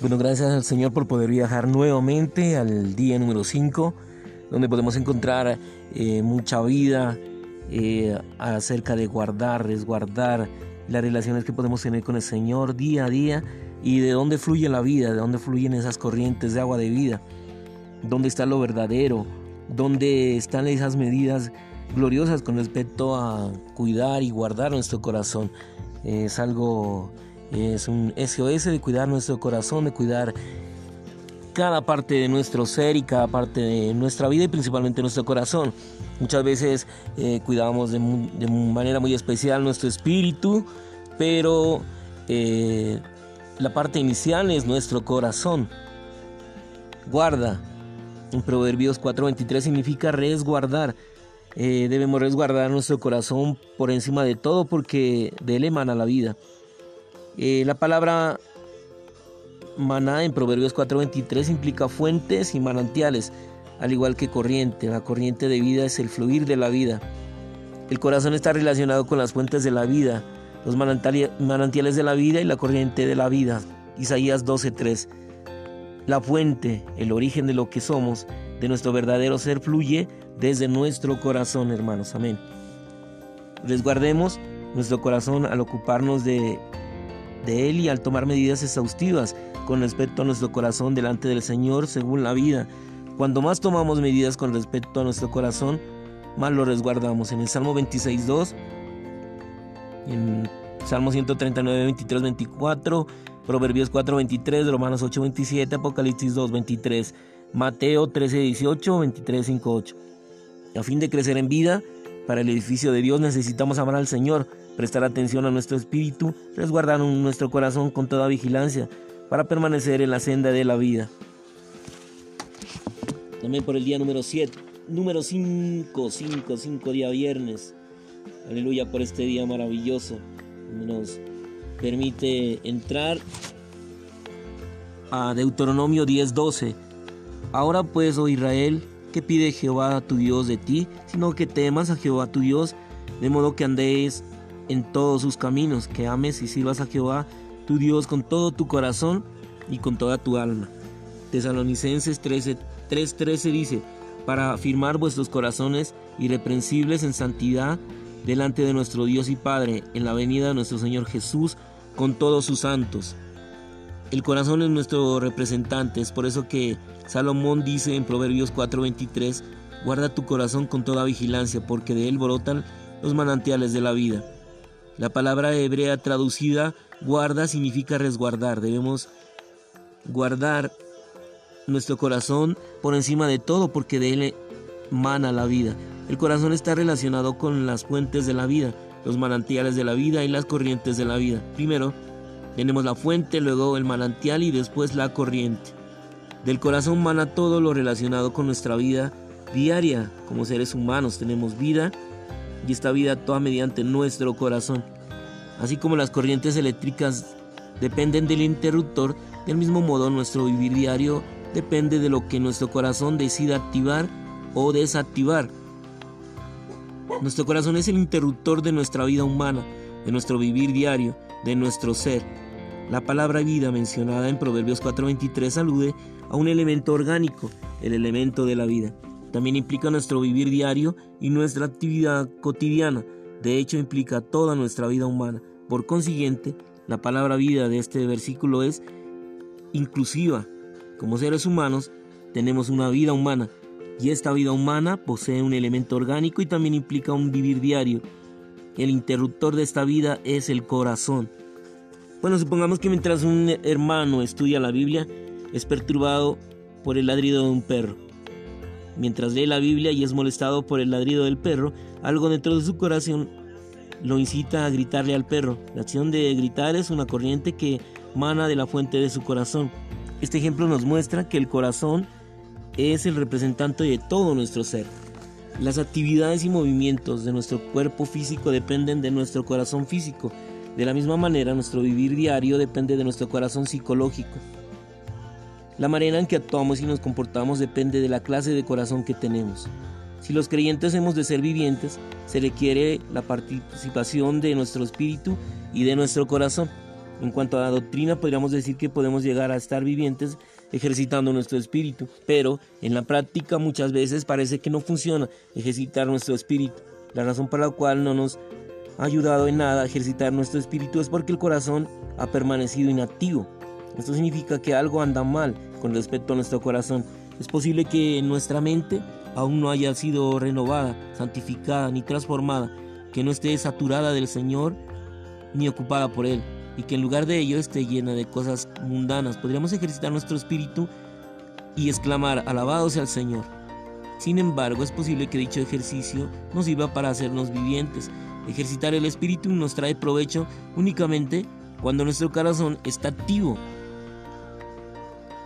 Bueno, gracias al Señor por poder viajar nuevamente al día número 5, donde podemos encontrar eh, mucha vida eh, acerca de guardar, resguardar las relaciones que podemos tener con el Señor día a día y de dónde fluye la vida, de dónde fluyen esas corrientes de agua de vida, dónde está lo verdadero, dónde están esas medidas gloriosas con respecto a cuidar y guardar nuestro corazón. Es algo es un SOS de cuidar nuestro corazón, de cuidar cada parte de nuestro ser y cada parte de nuestra vida y principalmente nuestro corazón. Muchas veces eh, cuidamos de, manera muy especial nuestro espíritu, pero eh, la parte inicial es nuestro corazón. Guarda. En Proverbios 4:23 significa resguardar. Eh, debemos resguardar nuestro corazón por encima de todo porque de él emana la vida. Eh, la palabra maná en Proverbios 4:23 implica fuentes y manantiales, al igual que corriente. La corriente de vida es el fluir de la vida. El corazón está relacionado con las fuentes de la vida, los manantiales de la vida y la corriente de la vida. Isaías 12:3. La fuente, el origen de lo que somos, de nuestro verdadero ser, fluye desde nuestro corazón, hermanos. Amén. Resguardemos nuestro corazón al ocuparnos de de Él y al tomar medidas exhaustivas con respecto a nuestro corazón delante del Señor según la vida. Cuando más tomamos medidas con respecto a nuestro corazón, más lo resguardamos. En el Salmo 26.2, en Salmo 139, 23, 24, Proverbios 4, 23, Romanos 8, 27, Apocalipsis 2, 23, Mateo 13, 18, 23, 5, 8. A fin de crecer en vida, para el edificio de Dios necesitamos amar al Señor, prestar atención a nuestro espíritu, resguardar nuestro corazón con toda vigilancia para permanecer en la senda de la vida. También por el día número 7, número 5, 5, 5 día viernes. Aleluya por este día maravilloso. Nos permite entrar a Deuteronomio 10:12. Ahora pues, oh Israel, ¿qué pide Jehová tu Dios de ti? Sino que temas a Jehová tu Dios, de modo que andéis en todos sus caminos, que ames y sirvas a Jehová tu Dios con todo tu corazón y con toda tu alma. Tesalonicenses 3:13 dice, para afirmar vuestros corazones irreprensibles en santidad delante de nuestro Dios y Padre en la venida de nuestro Señor Jesús con todos sus santos. El corazón es nuestro representante, es por eso que Salomón dice en Proverbios 4:23, guarda tu corazón con toda vigilancia, porque de él brotan los manantiales de la vida. La palabra hebrea traducida guarda significa resguardar. Debemos guardar nuestro corazón por encima de todo porque de él mana la vida. El corazón está relacionado con las fuentes de la vida, los manantiales de la vida y las corrientes de la vida. Primero tenemos la fuente, luego el manantial y después la corriente. Del corazón mana todo lo relacionado con nuestra vida diaria. Como seres humanos tenemos vida y esta vida toda mediante nuestro corazón. Así como las corrientes eléctricas dependen del interruptor, del mismo modo nuestro vivir diario depende de lo que nuestro corazón decida activar o desactivar. Nuestro corazón es el interruptor de nuestra vida humana, de nuestro vivir diario, de nuestro ser. La palabra vida mencionada en Proverbios 4:23 alude a un elemento orgánico, el elemento de la vida. También implica nuestro vivir diario y nuestra actividad cotidiana. De hecho, implica toda nuestra vida humana. Por consiguiente, la palabra vida de este versículo es inclusiva. Como seres humanos, tenemos una vida humana y esta vida humana posee un elemento orgánico y también implica un vivir diario. El interruptor de esta vida es el corazón. Bueno, supongamos que mientras un hermano estudia la Biblia, es perturbado por el ladrido de un perro. Mientras lee la Biblia y es molestado por el ladrido del perro, algo dentro de su corazón lo incita a gritarle al perro. La acción de gritar es una corriente que mana de la fuente de su corazón. Este ejemplo nos muestra que el corazón es el representante de todo nuestro ser. Las actividades y movimientos de nuestro cuerpo físico dependen de nuestro corazón físico. De la misma manera, nuestro vivir diario depende de nuestro corazón psicológico. La manera en que actuamos y nos comportamos depende de la clase de corazón que tenemos. Si los creyentes hemos de ser vivientes, se requiere la participación de nuestro espíritu y de nuestro corazón. En cuanto a la doctrina, podríamos decir que podemos llegar a estar vivientes ejercitando nuestro espíritu, pero en la práctica muchas veces parece que no funciona ejercitar nuestro espíritu. La razón por la cual no nos ha ayudado en nada a ejercitar nuestro espíritu es porque el corazón ha permanecido inactivo. Esto significa que algo anda mal con respecto a nuestro corazón. Es posible que nuestra mente aún no haya sido renovada, santificada ni transformada, que no esté saturada del Señor ni ocupada por Él y que en lugar de ello esté llena de cosas mundanas. Podríamos ejercitar nuestro espíritu y exclamar, alabado sea el Señor. Sin embargo, es posible que dicho ejercicio nos sirva para hacernos vivientes. Ejercitar el espíritu nos trae provecho únicamente cuando nuestro corazón está activo.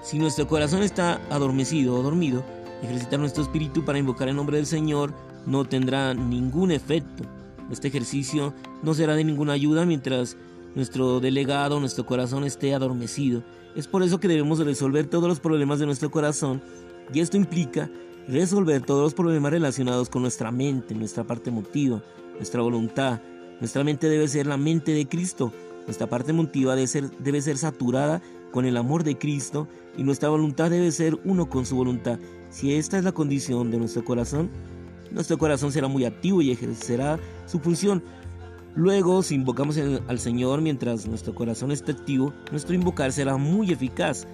Si nuestro corazón está adormecido o dormido, ejercitar nuestro espíritu para invocar el nombre del Señor no tendrá ningún efecto. Este ejercicio no será de ninguna ayuda mientras nuestro delegado, nuestro corazón esté adormecido. Es por eso que debemos resolver todos los problemas de nuestro corazón y esto implica resolver todos los problemas relacionados con nuestra mente, nuestra parte emotiva, nuestra voluntad. Nuestra mente debe ser la mente de Cristo. Nuestra parte emotiva debe ser, debe ser saturada con el amor de Cristo y nuestra voluntad debe ser uno con su voluntad. Si esta es la condición de nuestro corazón, nuestro corazón será muy activo y ejercerá su función. Luego, si invocamos al Señor mientras nuestro corazón está activo, nuestro invocar será muy eficaz.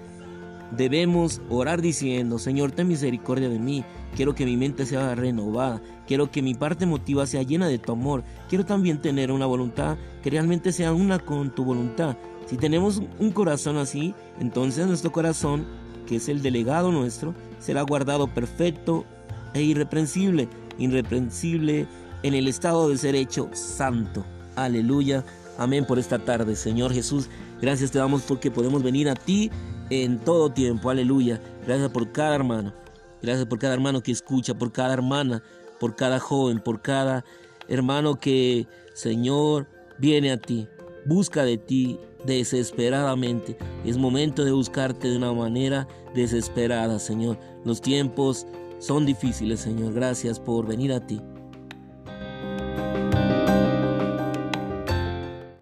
Debemos orar diciendo, Señor, ten misericordia de mí, quiero que mi mente sea renovada, quiero que mi parte emotiva sea llena de tu amor, quiero también tener una voluntad que realmente sea una con tu voluntad. Si tenemos un corazón así, entonces nuestro corazón, que es el delegado nuestro, será guardado perfecto e irreprensible, irreprensible en el estado de ser hecho santo. Aleluya. Amén por esta tarde, Señor Jesús. Gracias te damos porque podemos venir a ti en todo tiempo. Aleluya. Gracias por cada hermano. Gracias por cada hermano que escucha, por cada hermana, por cada joven, por cada hermano que, Señor, viene a ti. Busca de ti desesperadamente. Es momento de buscarte de una manera desesperada, Señor. Los tiempos son difíciles, Señor. Gracias por venir a ti.